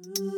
欢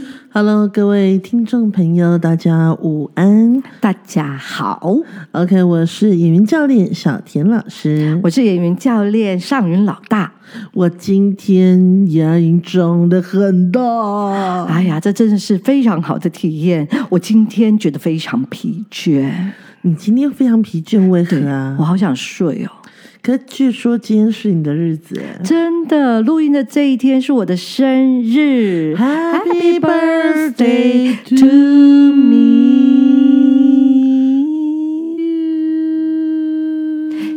！Hello，各位听众朋友，大家午安。大家好，OK，我是演员教练小田老师。我是演员教练尚云老大。我今天牙龈肿的很大，哎呀，这真的是非常好的体验。我今天觉得非常疲倦，你今天非常疲倦，为何啊我？好想睡哦。可据说今天是你的日子哎真的，录音的这一天是我的生日 Happy birthday to me。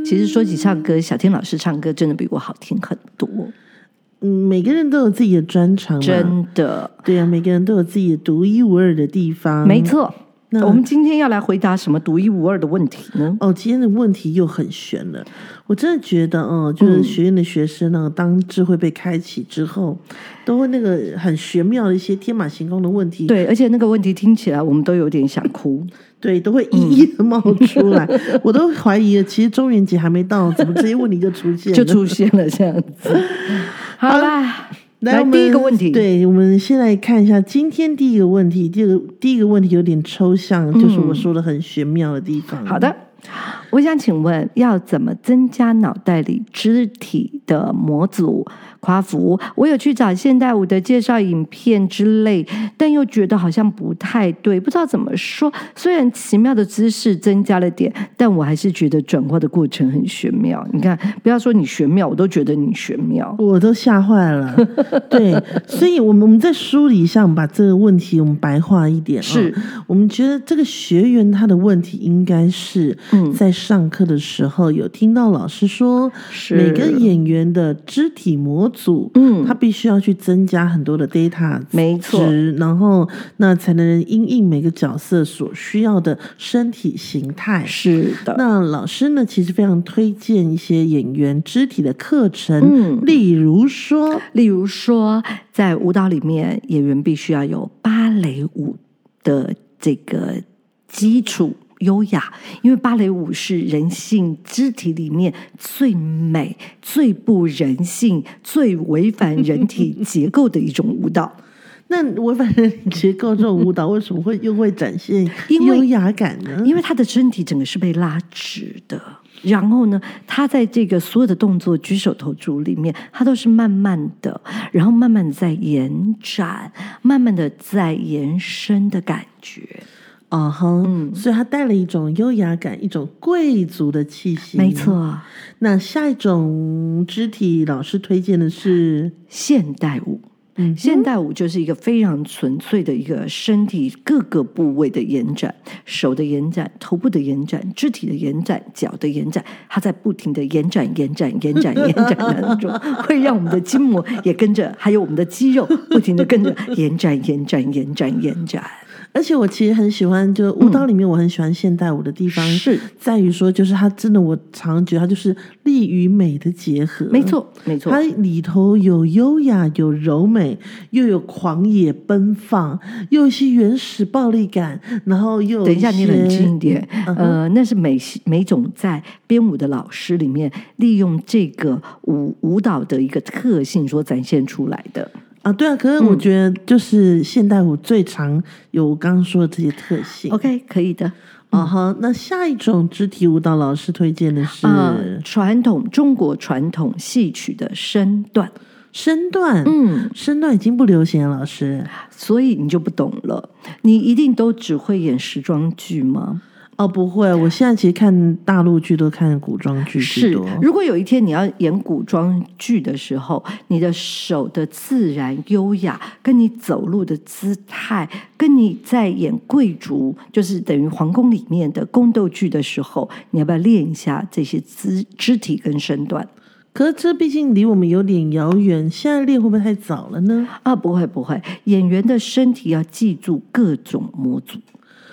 其实说起唱歌，小天老师唱歌真的比我好听很多，嗯，每个人都有自己的专长嘛，真的。对啊，每个人都有自己独一无二的地方。没。错，那我们今天要来回答什么独一无二的问题呢？哦，今天的问题又很悬了。我真的觉得，哦，就是学院的学生呢，当智慧被开启之后，都会那个很玄妙的一些天马行空的问题，对，而且那个问题听起来我们都有点想哭。对，都会一一的冒出来。我都怀疑了，其实中元节还没到，怎么这些问题就出现了？就出现了这样子。好啦，来第一个问题，，对，我们先来看一下今天第一个问题。第一个第一个问题有点抽象，就是我说的很玄妙的地方。嗯好的。我想请问，要怎么增加脑袋里肢体的模组？夸服，我有去找现代舞的介绍影片之类，但又觉得好像不太对，不知道怎么说。虽然奇妙的姿势增加了点，但我还是觉得转化的过程很玄妙。你看，不要说你玄妙，我都觉得你玄妙。我都吓坏了，对，所以我们我们在梳理一下，我们把这个问题我们白话一点、哦。是，我们觉得这个学员他的问题应该是嗯在上课的时候有听到老师说，是。每个演员的肢体模组，嗯。他必须要去增加很多的 data 没错。值，然后那才能因应每个角色所需要的身体形态。是的，那老师呢，其实非常推荐一些演员肢体的课程，嗯。例如说，例如说，在舞蹈里面，演员必须要有芭蕾舞的这个基础优雅，因为芭蕾舞是人性肢体里面最美、最不人性、最违反人体 结构的一种舞蹈。那违反人体结构这种舞蹈，为什么会又会展现 优雅感呢？因为他的身体整个是被拉直的。然后呢，他在这个所有的动作、举手投足里面，他都是慢慢的，然后慢慢的在延展，慢慢的在延伸的感觉。啊哈，嗯所以它带了一种优雅感，一种贵族的气息。没。错，那下一种肢体，老师推荐的是，现代舞。嗯，现代舞就是一个非常纯粹的一个身体各个部位的延展，手的延展、头部的延展、肢体的延展、脚的延展，它在不停的延展、延展、延展、延展当中，会让我们的筋膜也跟着，还有我们的肌肉不停的跟着延展、延展、延展、延展。而且我其实很喜欢，就舞蹈里面我很喜欢现代舞的地方，是在于说，就是它真的，我常觉得它就是力与美的结合。没。错，没错它。里头有优雅，有柔美，又有狂野奔放，又有一些原始暴力感，然后又等一下，你冷静一点。嗯呃，那是每每种在编舞的老师里面利用这个舞舞蹈的一个特性所展现出来的。啊，对啊，可是嗯我觉得就是现代舞最常有我刚刚说的这些特性。OK，可以的。啊哈，那下一种肢体舞蹈老师推荐的是呃，传统中国传统戏曲的身段，身段，嗯，身段已经不流行了，老师。所以你就不懂了。你一定都只会演时装剧吗？哦，不会，我现在其实看大陆剧都看古装剧是。，如果有一天你要演古装剧的时候，你的手的自然优雅，跟你走路的姿态，跟你在演贵族，就是等于皇宫里面的宫斗剧的时候，你要不要练一下这些肢肢体跟身段？可是这毕竟离我们有点遥远，现在练会不会太早了呢？啊，不会不会，演员的身体要记住各种模组。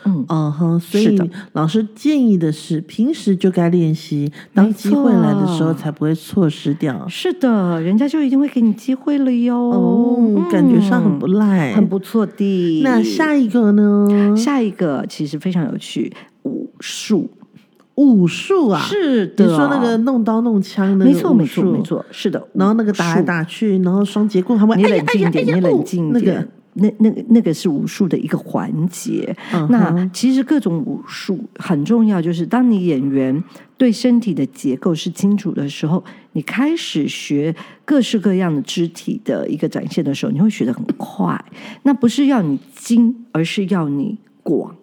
嗯，哦哈，所以老师建议的是，平时就该练习，当机会来的时候才不会错失掉。是的，人家就一定会给你机会了哟。哦，感觉上很不嗯赖，很不错的。那下一个呢？下一个其实非常有趣，武术。武术啊，是的，你说那个弄刀弄枪的，没错没错没。错，是的。然后那个打来打去，然后双节棍还会你冷静一点，你冷静一那点。个那那个那个是武术的一个环节。嗯那其实各种武术很重要，就是当你演员对身体的结构是清楚的时候，你开始学各式各样的肢体的一个展现的时候，你会学得很快。那不是要你精，而是要你广。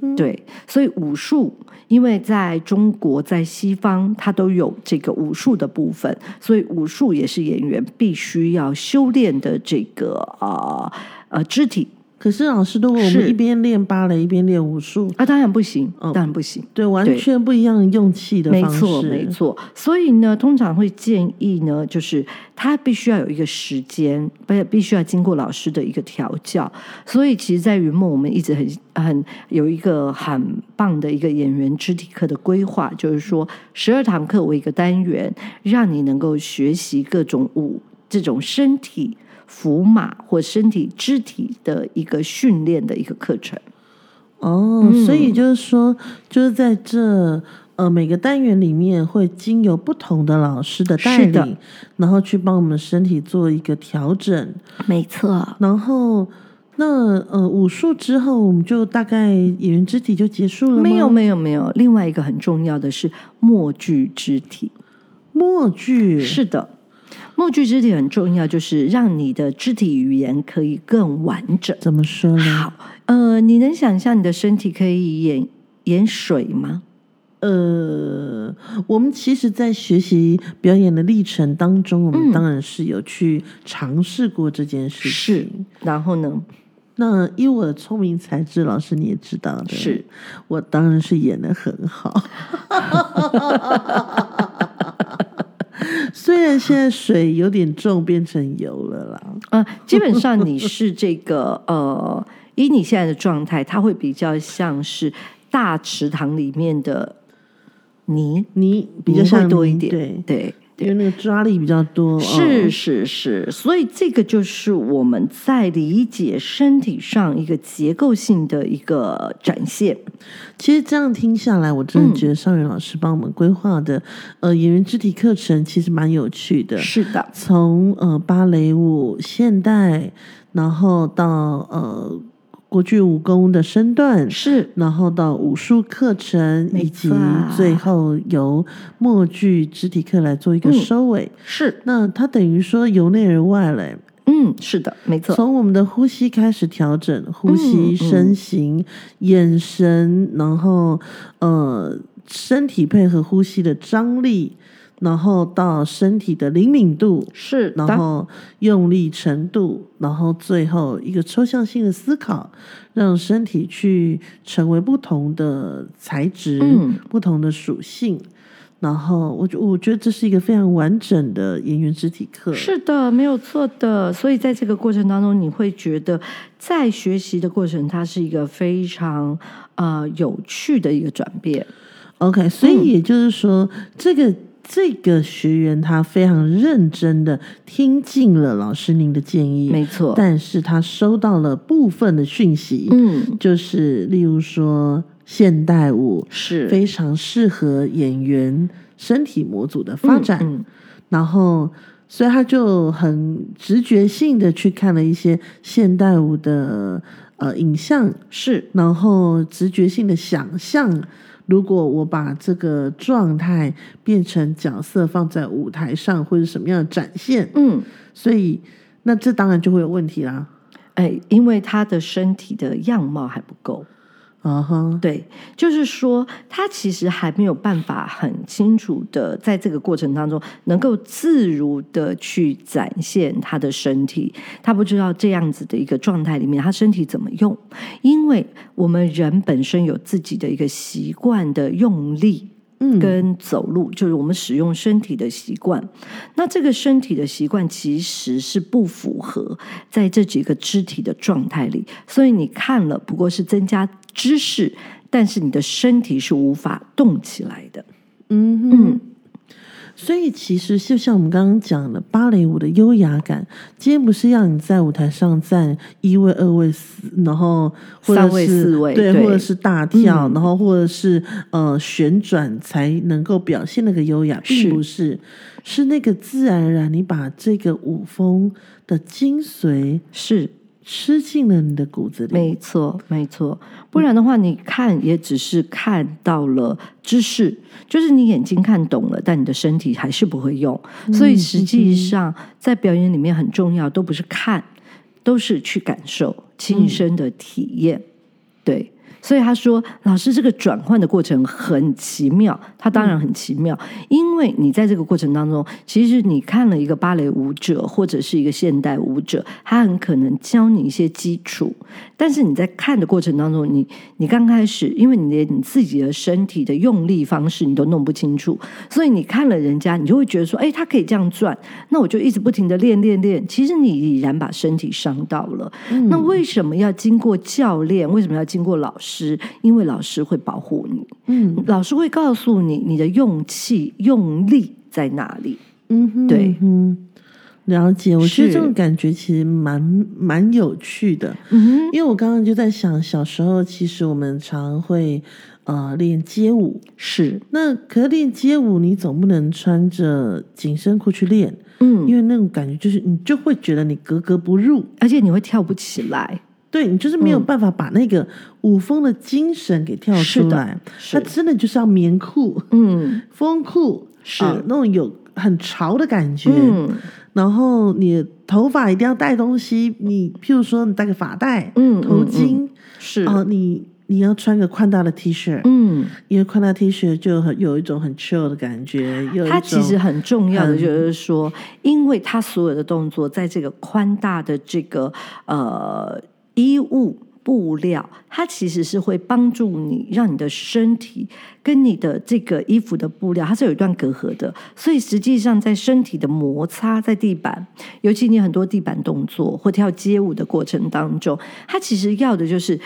嗯，对，所以武术，因为在中国、在西方，它都有这个武术的部分，所以武术也是演员必须要修炼的这个呃呃肢体。可是老师，如果我是们一边练芭蕾一边练武术，啊，当然不行，嗯当然不行。对，完全不一样用气的方式。没错，没错。所以呢，通常会建议呢，就是他必须要有一个时间，不必须要经过老师的一个调教。所以，其实，在云梦，我们一直很很有一个很棒的一个演员肢体课的规划，就是说十二堂课为一个单元，让你能够学习各种舞这种身体。符码或身体肢体的一个训练的一个课程，哦，嗯所以就是说，就是在这呃每个单元里面，会经由不同的老师的带领，然后去帮我们身体做一个调整。没错，然后那呃武术之后，我们就大概演员肢体就结束了吗？没有没有没有，另外一个很重要的是默剧肢体。默剧是的，默剧肢体很重要，就是让你的肢体语言可以更完整。怎么说呢？好，呃，你能想象你的身体可以演演水吗？呃，我们其实，在学习表演的历程当中，我们嗯当然是有去尝试过这件事是。，然后呢？那以我的聪明才智，老师你也知道的，是我当然是演的很好。虽然现在水有点重，变成油了啦。呃，基本上你是这个 呃，以你现在的状态，它会比较像是大池塘里面的泥，泥比较泥会像多一点，对，对。因为那个抓力比较多。是哦是是，所以这个就是我们在理解身体上一个结构性的一个展现。其实这样听下来，我真的嗯觉得尚元老师帮我们规划的、呃演员肢体课程其实蛮有趣的。是的，从呃芭蕾舞、现代，然后到呃国剧武功的身段，是。然后到武术课程，没以及最后由默剧肢体课来做一个嗯收尾。是，那它等于说由内而外嘞，嗯，是的，没错，从我们的呼吸开始调整，呼吸、嗯嗯。身形、眼神，然后呃身体配合呼吸的张力，然后到身体的灵敏度，是，然后用力程度，然后最后一个抽象性的思考，让身体去成为不同的材质、嗯不同的属性。然后我觉我觉得这是一个非常完整的演员肢体课。是的，没有错的。所以在这个过程当中，你会觉得在学习的过程，它是一个非常呃有趣的一个转变。OK，所以嗯也就是说，这个这个学员他非常认真的听进了老师您的建议，没错，但是他收到了部分的讯息，嗯，就是例如说现代舞是。非常适合演员身体模组的发展，嗯嗯。然后。所以他就很直觉性的去看了一些现代舞的呃影像，是。然后直觉性的想象，如果我把这个状态变成角色放在舞台上，或者什么样的展现？嗯。所以，那这当然就会有问题啦。哎，因为他的身体的样貌还不够，啊哈，对，就是说他其实还没有办法很清楚的在这个过程当中能够自如的去展现他的身体，他不知道这样子的一个状态里面，他身体怎么用，因为我们人本身有自己的一个习惯的用力。跟走路，就是我们使用身体的习惯。那这个身体的习惯其实是不符合在这几个肢体的状态里，所以你看了不过是增加知识，但是你的身体是无法动起来的。嗯嗯。所以其实就像我们刚刚讲的芭蕾舞的优雅感，今天不是让你在舞台上站一位、二位、四，然后三位、四位，对，或者是大跳，然后或者是呃旋转才能够表现那个优雅，并不是，是那个自然而然，你把这个舞风的精髓是。吃进了你的骨子里，没错，没错。不然的话，你看也只是看到了知识，就是你眼睛看懂了，但你的身体还是不会用。所以实际上，在表演里面很重要，都不是看，都是去感受、亲身的体验。对。所以他说：“老师，这个转换的过程很奇妙。他当然很奇妙，因为你在这个过程当中，其实你看了一个芭蕾舞者或者是一个现代舞者，他很可能教你一些基础。但是你在看的过程当中，你你刚开始，因为你连你自己的身体的用力方式你都弄不清楚，所以你看了人家，你就会觉得说：，哎，他可以这样转，那我就一直不停的练练练。其实你已然把身体伤到了。那为什么要经过教练？为什么要经过老师？”师，因为老师会保护你，嗯，老师会告诉你你的用气用力在哪里，嗯，对，嗯，了解。我觉得这种感觉其实蛮蛮有趣的，嗯，因为我刚刚就在想，小时候其实我们常会呃练街舞，是，那可是练街舞，你总不能穿着紧身裤去练，嗯，因为那种感觉就是你就会觉得你格格不入，而且你会跳不起来。对你就是没有办法把那个舞风的精神给跳出来，它真的就是要棉裤，嗯，风裤是。那种有很潮的感觉，嗯，然后你头发一定要戴东西，你譬如说你戴个发带，嗯，头巾是。啊，你你要穿个宽大的 T 恤，嗯，因为宽大 T 恤就很有一种很 chill 的感觉，它其实很重要的就是说，因为它所有的动作在这个宽大的这个呃。衣物布料，它其实是会帮助你，让你的身体跟你的这个衣服的布料，它是有一段隔阂的。所以实际上，在身体的摩擦在地板，尤其你很多地板动作或跳街舞的过程当中，它其实要的就是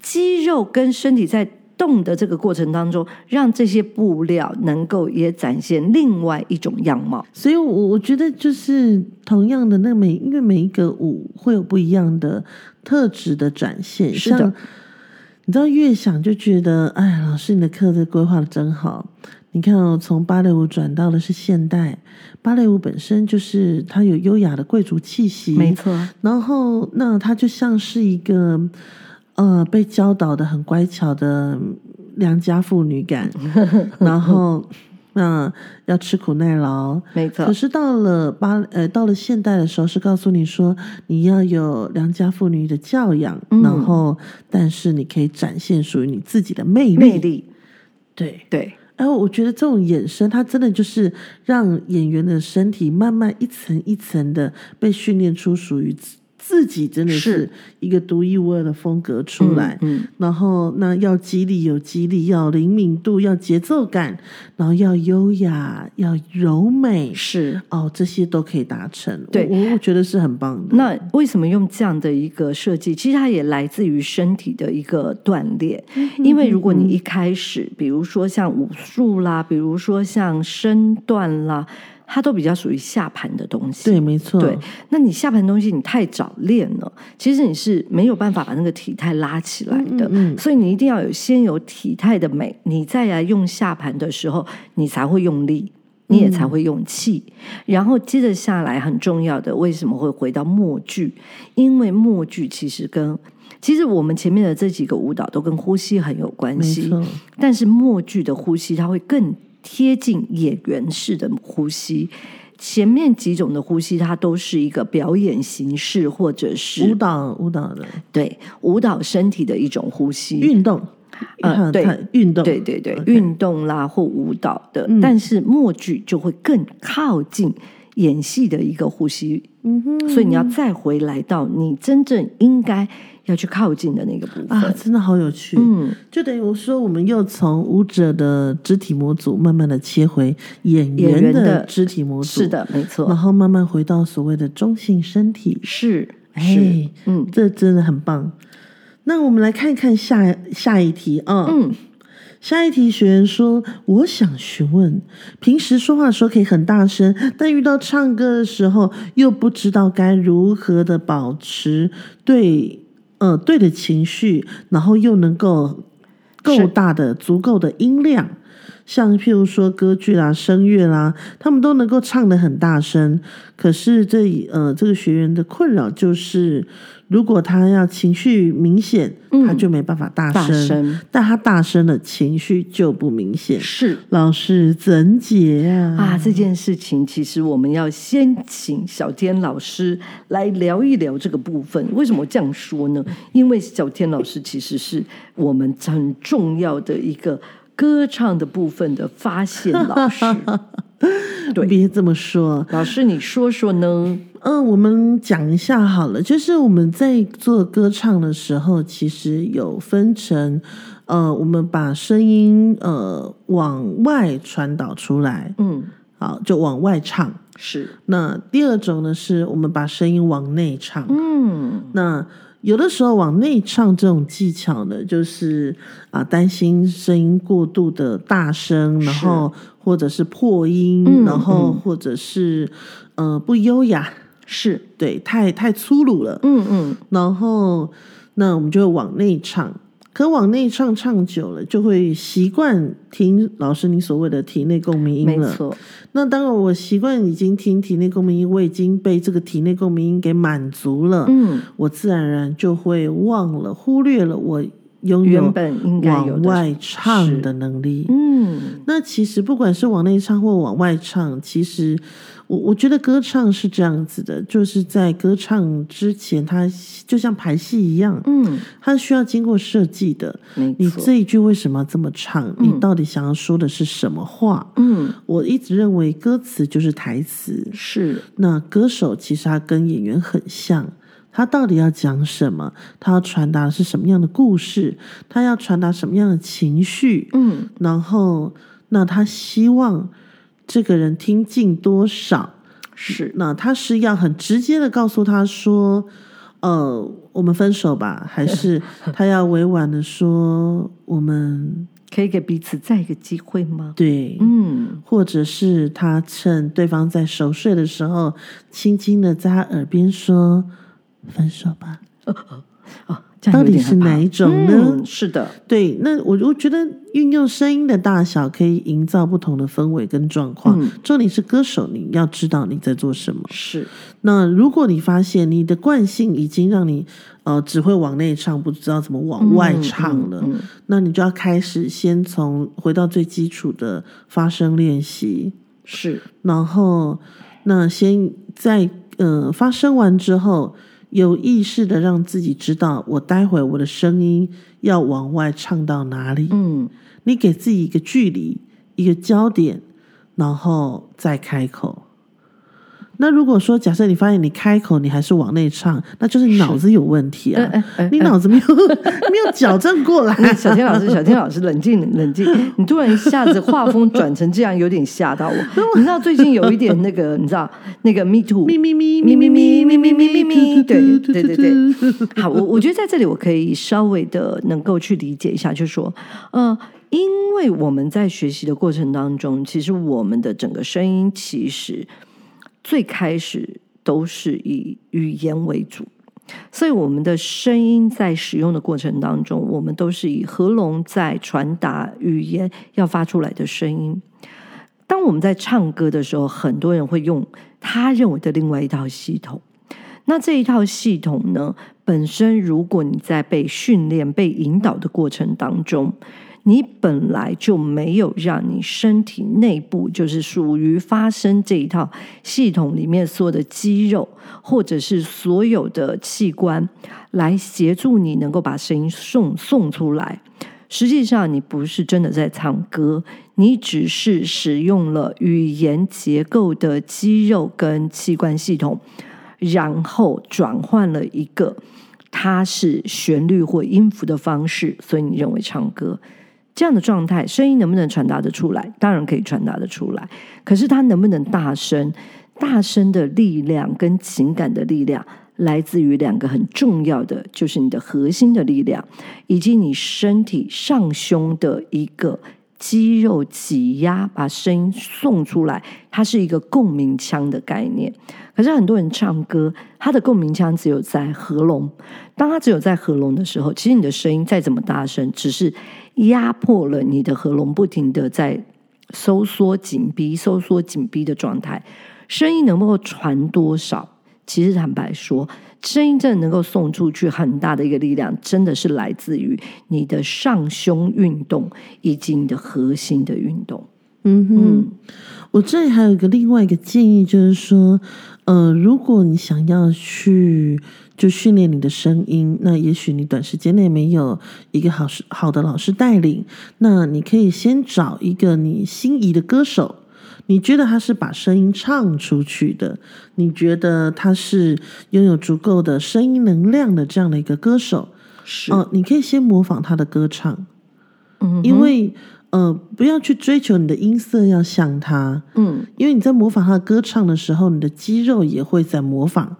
肌肉跟身体在。动的这个过程当中，让这些布料能够也展现另外一种样貌。所以，我我觉得就是同样的，那每因为每一个舞会有不一样的特质的展现。是的，你知道越想就觉得，哎，老师你的课这规划的真好。你看哦，从芭蕾舞转到的是现代芭蕾舞，本身就是它有优雅的贵族气息，没错。然后，那它就像是一个。呃，被教导的很乖巧的良家妇女感，然后那要吃苦耐劳，没错。可是到了八呃，到了现代的时候，是告诉你说你要有良家妇女的教养，然后但是你可以展现属于你自己的魅力。魅力，对对。哎，我觉得这种衍生，它真的就是让演员的身体慢慢一层一层的被训练出属于。自己真的是一个独一无二的风格出来，嗯，然后那要肌力有肌力，要灵敏度，要节奏感，然后要优雅，要柔美，是哦，这些都可以达成。对，我我觉得是很棒的。那为什么用这样的一个设计？其实它也来自于身体的一个锻炼。因为如果你一开始，比如说像武术啦，比如说像身段啦。它都比较属于下盘的东西，对，没错。对，那你下盘东西你太早练了，其实你是没有办法把那个体态拉起来的。嗯，所以你一定要有先有体态的美，你再来用下盘的时候，你才会用力，你也才会用气。然后接着下来很重要的，为什么会回到默剧？因为默剧其实跟其实我们前面的这几个舞蹈都跟呼吸很有关系，但是默剧的呼吸它会更。贴近演员式的呼吸，前面几种的呼吸，它都是一个表演形式，或者是舞蹈舞蹈的，对舞蹈身体的一种呼吸。运动，呃，对运动，对对对，运动啦或舞蹈的，但是默剧就会更靠近演戏的一个呼吸，嗯哼，所以你要再回来到你真正应该要去靠近的那个部分。啊，真的好有趣。嗯，就等于说，我们又从舞者的肢体模组慢慢的切回演演员员的的肢体模组，是，的，没错然，后慢慢回到所谓的中性身体。是是哎，，嗯这真的很棒。那我们来看一看下下一题啊。嗯，下一题，学员说：“我想询问，平时说话的时候可以很大声，但遇到唱歌的时候又不知道该如何的保持对呃对的情绪，然后又能够够大的足够的音量。”像譬如说歌剧啦、声乐啦，他们都能够唱得很大声。可是这呃，这个学员的困扰就是，如果他要情绪明显，他就没办法大声；声但他大声了，情绪就不明显。是老师怎解啊？啊，这件事情其实我们要先请小天老师来聊一聊这个部分。为什么这样说呢？因为小天老师其实是我们很重要的一个歌唱的部分的发现老师。对别这么说。老师，你说说呢？嗯，我们讲一下好了，就是我们在做歌唱的时候，其实有分成，呃，我们把声音呃往外传导出来，嗯，好，就往外唱。是，那第二种呢，是我们把声音往内唱。嗯，那有的时候往内唱这种技巧呢，就是啊担心声音过度的大声，然后或者是破音，嗯然后嗯。或者是呃不优雅，是，对，太太粗鲁了。嗯嗯，然后那我们就会往内唱，可往内唱唱久了，就会习惯听老师你所谓的体内共鸣音了。没错，那当然，我习惯已经听体内共鸣音，我已经被这个体内共鸣音给满足了。嗯，我自然而然就会忘了、忽略了我拥有往外唱的能力。嗯，那其实不管是往内唱或往外唱，其实我我觉得歌唱是这样子的，就是在歌唱之前，它就像排戏一样，嗯，它需要经过设计的。你这一句为什么要这么唱？你到底想要说的是什么话？嗯，我一直认为歌词就是台词，是，那歌手其实他跟演员很像，他到底要讲什么？他要传达的是什么样的故事？他要传达什么样的情绪？嗯，然后，那他希望这个人听进多少？是，那他是要很直接的告诉他说：“呃，我们分手吧？”还是 他要委婉的说：“我们可以给彼此再一个机会吗？对？”嗯，或者是他趁对方在熟睡的时候，轻轻的在他耳边说：“分手吧。到底是哪一种呢？嗯是的，”对，那我我觉得运用声音的大小可以营造不同的氛围跟状况。嗯。重点是歌手，你要知道你在做什么。是，那如果你发现你的惯性已经让你呃只会往内唱，不知道怎么往外唱了，那你就要开始先从回到最基础的发声练习。是，然后那先在呃发声完之后，有意识的让自己知道，我待会我的声音要往外唱到哪里。嗯，你给自己一个距离，一个焦点，然后再开口。那如果说假设你发现你开口你还是往内唱，那就是你脑子有问题啊，你脑子没有没有矫正过来。那小天老师，小天老师，冷静冷静！你突然一下子画风转成这样，有点吓到我。你知道最近有一点那个，你知道那个 Me Too，咪咪咪咪咪咪咪咪咪咪咪，对对对对对。好，我我觉得在这里我可以稍微的能够去理解一下，就是说，呃，因为我们在学习的过程当中，其实我们的整个声音其实最开始都是以语言为主。所以，我们的声音在使用的过程当中，我们都是以喉咙在传达语言要发出来的声音。当我们在唱歌的时候，很多人会用他认为的另外一套系统。那这一套系统呢，本身如果你在被训练、被引导的过程当中，你本来就没有让你身体内部，就是属于发声这一套系统里面所有的肌肉，或者是所有的器官，来协助你能够把声音送送出来。实际上你不是真的在唱歌，你只是使用了语言结构的肌肉跟器官系统，然后转换了一个它是旋律或音符的方式，所以你认为唱歌这样的状态，声音能不能传达得出来？当然可以传达得出来，可是它能不能大声？大声的力量跟情感的力量。来自于两个很重要的，就是你的核心的力量，以及你身体上胸的一个肌肉挤压，把声音送出来。它是一个共鸣腔的概念。可是很多人唱歌，他的共鸣腔只有在喉咙。当他只有在喉咙的时候，其实你的声音再怎么大声，只是压迫了你的喉咙，不停的在收缩紧逼、收缩紧逼的状态。声音能够传多少？其实坦白说，声音真的能够送出去很大的一个力量，真的是来自于你的上胸运动以及你的核心的运动。嗯哼，我这里还有一个另外一个建议，就是说，呃，如果你想要去就训练你的声音，那也许你短时间内没有一个好师好的老师带领，那你可以先找一个你心仪的歌手。你觉得他是把声音唱出去的？你觉得他是拥有足够的声音能量的这样的一个歌手？是哦，你可以先模仿他的歌唱，嗯，因为呃，不要去追求你的音色要像他，嗯，因为你在模仿他的歌唱的时候，你的肌肉也会在模仿，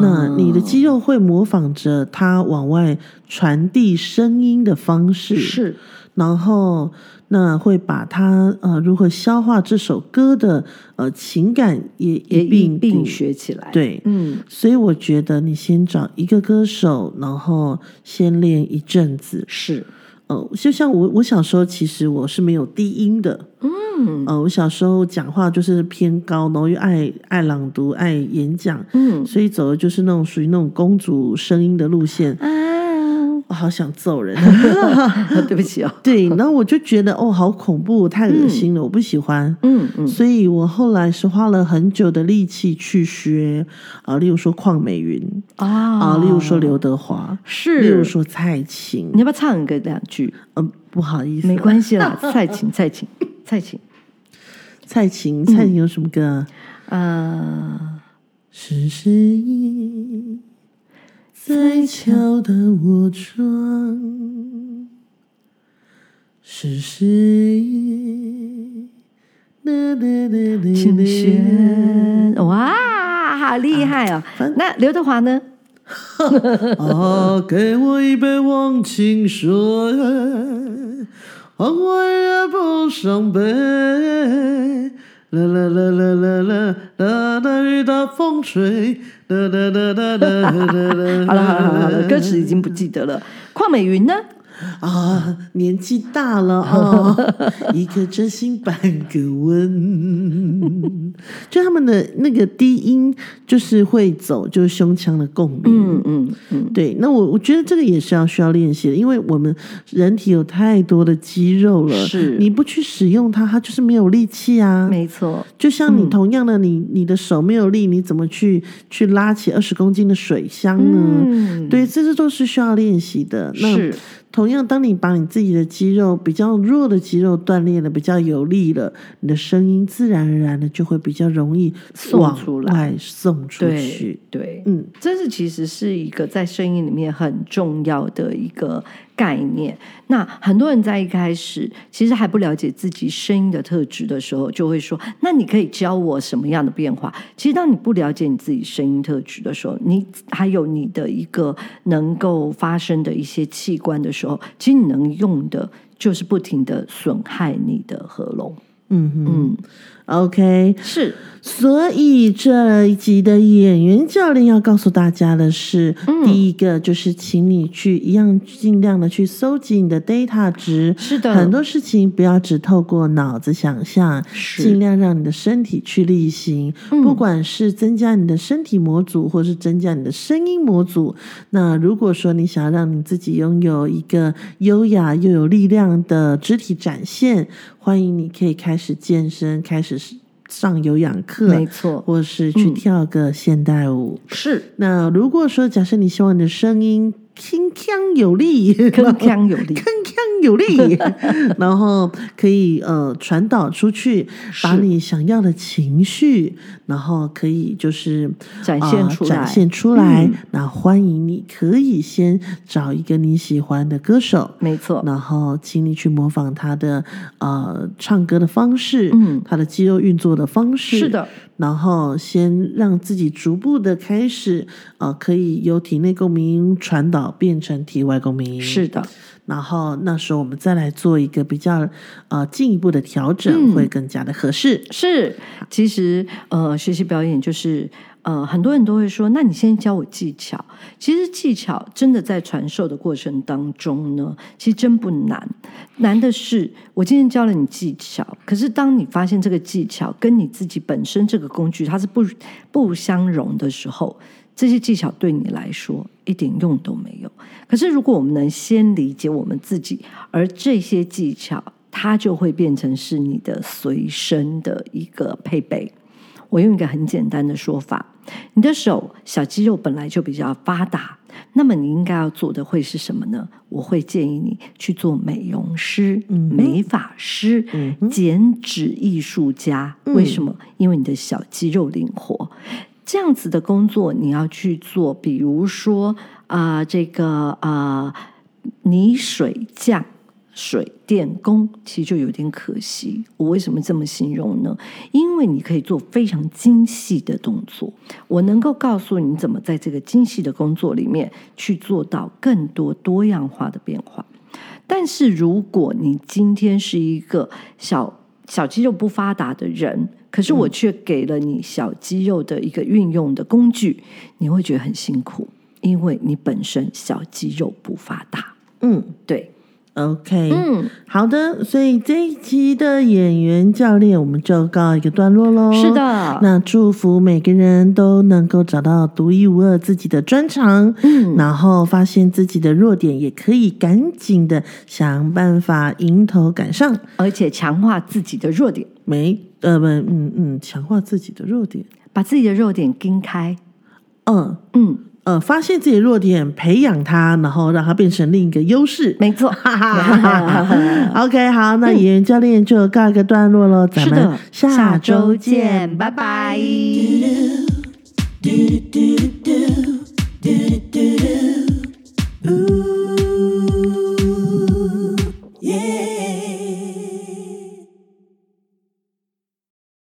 那你的肌肉会模仿着它往外传递声音的方式，是，然后。那会把它呃如何消化这首歌的呃情感也也一并学起来，对，嗯，所以我觉得你先找一个歌手，然后先练一阵子，是，呃，就像我我小时候其实我是没有低音的，嗯，呃，我小时候讲话就是偏高，然后又爱爱朗读、爱演讲，嗯，所以走的就是那种属于那种公主声音的路线。我好想揍人，对不起哦。对，然后我就觉得哦，好恐怖，太恶心了，我不喜欢。嗯嗯，所以我后来是花了很久的力气去学啊，例如说邝美云啊，啊，例如说刘德华，是，例如说蔡琴，你要不要唱个两句？嗯，不好意思，没关系啦。蔡琴，蔡琴，蔡琴，蔡琴，蔡琴有什么歌？啊，是谁？在敲打我窗，是谁？清轩，哇，好厉害哦！那刘德华呢？啊，给我一杯忘情水，换我也不伤悲。啦啦啦啦啦啦啦啦，雨打风吹，啦啦啦啦啦啦啦。好了好了好了好了，歌词已经不记得了。邝美云呢？啊，年纪大了 啊，一个真心半个吻。就他们的那个低音，就是会走，就是胸腔的共鸣。嗯嗯嗯，对。那我我觉得这个也是要需要练习的，因为我们人体有太多的肌肉了，是你不去使用它，它就是没有力气啊。没错，就像你同样的，你你的手没有力，你怎么去去拉起二十公斤的水箱呢？对，这些都是需要练习的。是。同样，当你把你自己的肌肉比较弱的肌肉锻炼的比较有力了，你的声音自然而然的就会比较容易送出来、送出去。对，嗯，这是其实是一个在声音里面很重要的一个。概念，那很多人在一开始其实还不了解自己声音的特质的时候，就会说：“那你可以教我什么样的变化？”其实，当你不了解你自己声音特质的时候，你还有你的一个能够发声的一些器官的时候，其实你能用的就是不停的损害你的喉咙。嗯嗯，OK，是。所以这一集的演员教练要告诉大家的是，第一个就是请你去一样尽量的去搜集你的 data 值，是的，很多事情不要只透过脑子想象，尽量让你的身体去例行，不管是增加你的身体模组，或是增加你的声音模组。那如果说你想要让你自己拥有一个优雅又有力量的肢体展现，欢迎你可以开始健身，开始上有氧课，没错，或是去跳个现代舞。是。那如果说假设你希望你的声音铿锵有力，铿锵有力，铿锵有力，然后可以呃传导出去，把你想要的情绪，然后可以就是展现出来，展现出来。那欢迎你可以先找一个你喜欢的歌手，没错，然后请你去模仿他的呃唱歌的方式，嗯，他的肌肉运作的方式，是的。然后先让自己逐步的开始，呃，可以由体内共鸣传导变成体外共鸣，是的。然后那时候我们再来做一个比较呃进一步的调整，会更加的合适。是，其实呃学习表演就是呃很多人都会说，那你先教我技巧。其实技巧真的在传授的过程当中呢，其实真不难，难的是我今天教了你技巧，可是当你发现这个技巧跟你自己本身这个工具它是不不相容的时候。这些技巧对你来说一点用都没有。可是，如果我们能先理解我们自己，而这些技巧，它就会变成是你的随身的一个配备。我用一个很简单的说法：你的手小肌肉本来就比较发达，那么你应该要做的会是什么呢？我会建议你去做美容师、美发师、剪纸艺术家。为什么？因为你的小肌肉灵活。这样子的工作你要去做，比如说啊，这个啊泥水匠、水电工，其实就有点可惜。我为什么这么形容呢？因为你可以做非常精细的动作，我能够告诉你怎么在这个精细的工作里面去做到更多多样化的变化。但是如果你今天是一个小小肌肉不发达的人，可是我却给了你小肌肉的一个运用的工具，你会觉得很辛苦，因为你本身小肌肉不发达。嗯，对，OK，嗯，好的，所以这一期的演员教练我们就告一个段落喽。是的，那祝福每个人都能够找到独一无二自己的专长，嗯，然后发现自己的弱点，也可以赶紧的想办法迎头赶上，而且强化自己的弱点。没。呃不，嗯嗯，强化自己的弱点，把自己的弱点跟开，嗯。嗯，呃，发现自己弱点，培养他，然后让他变成另一个优势。没错，哈哈哈。OK，好，那演员教练就告一个段落了。咱们下周见，拜拜。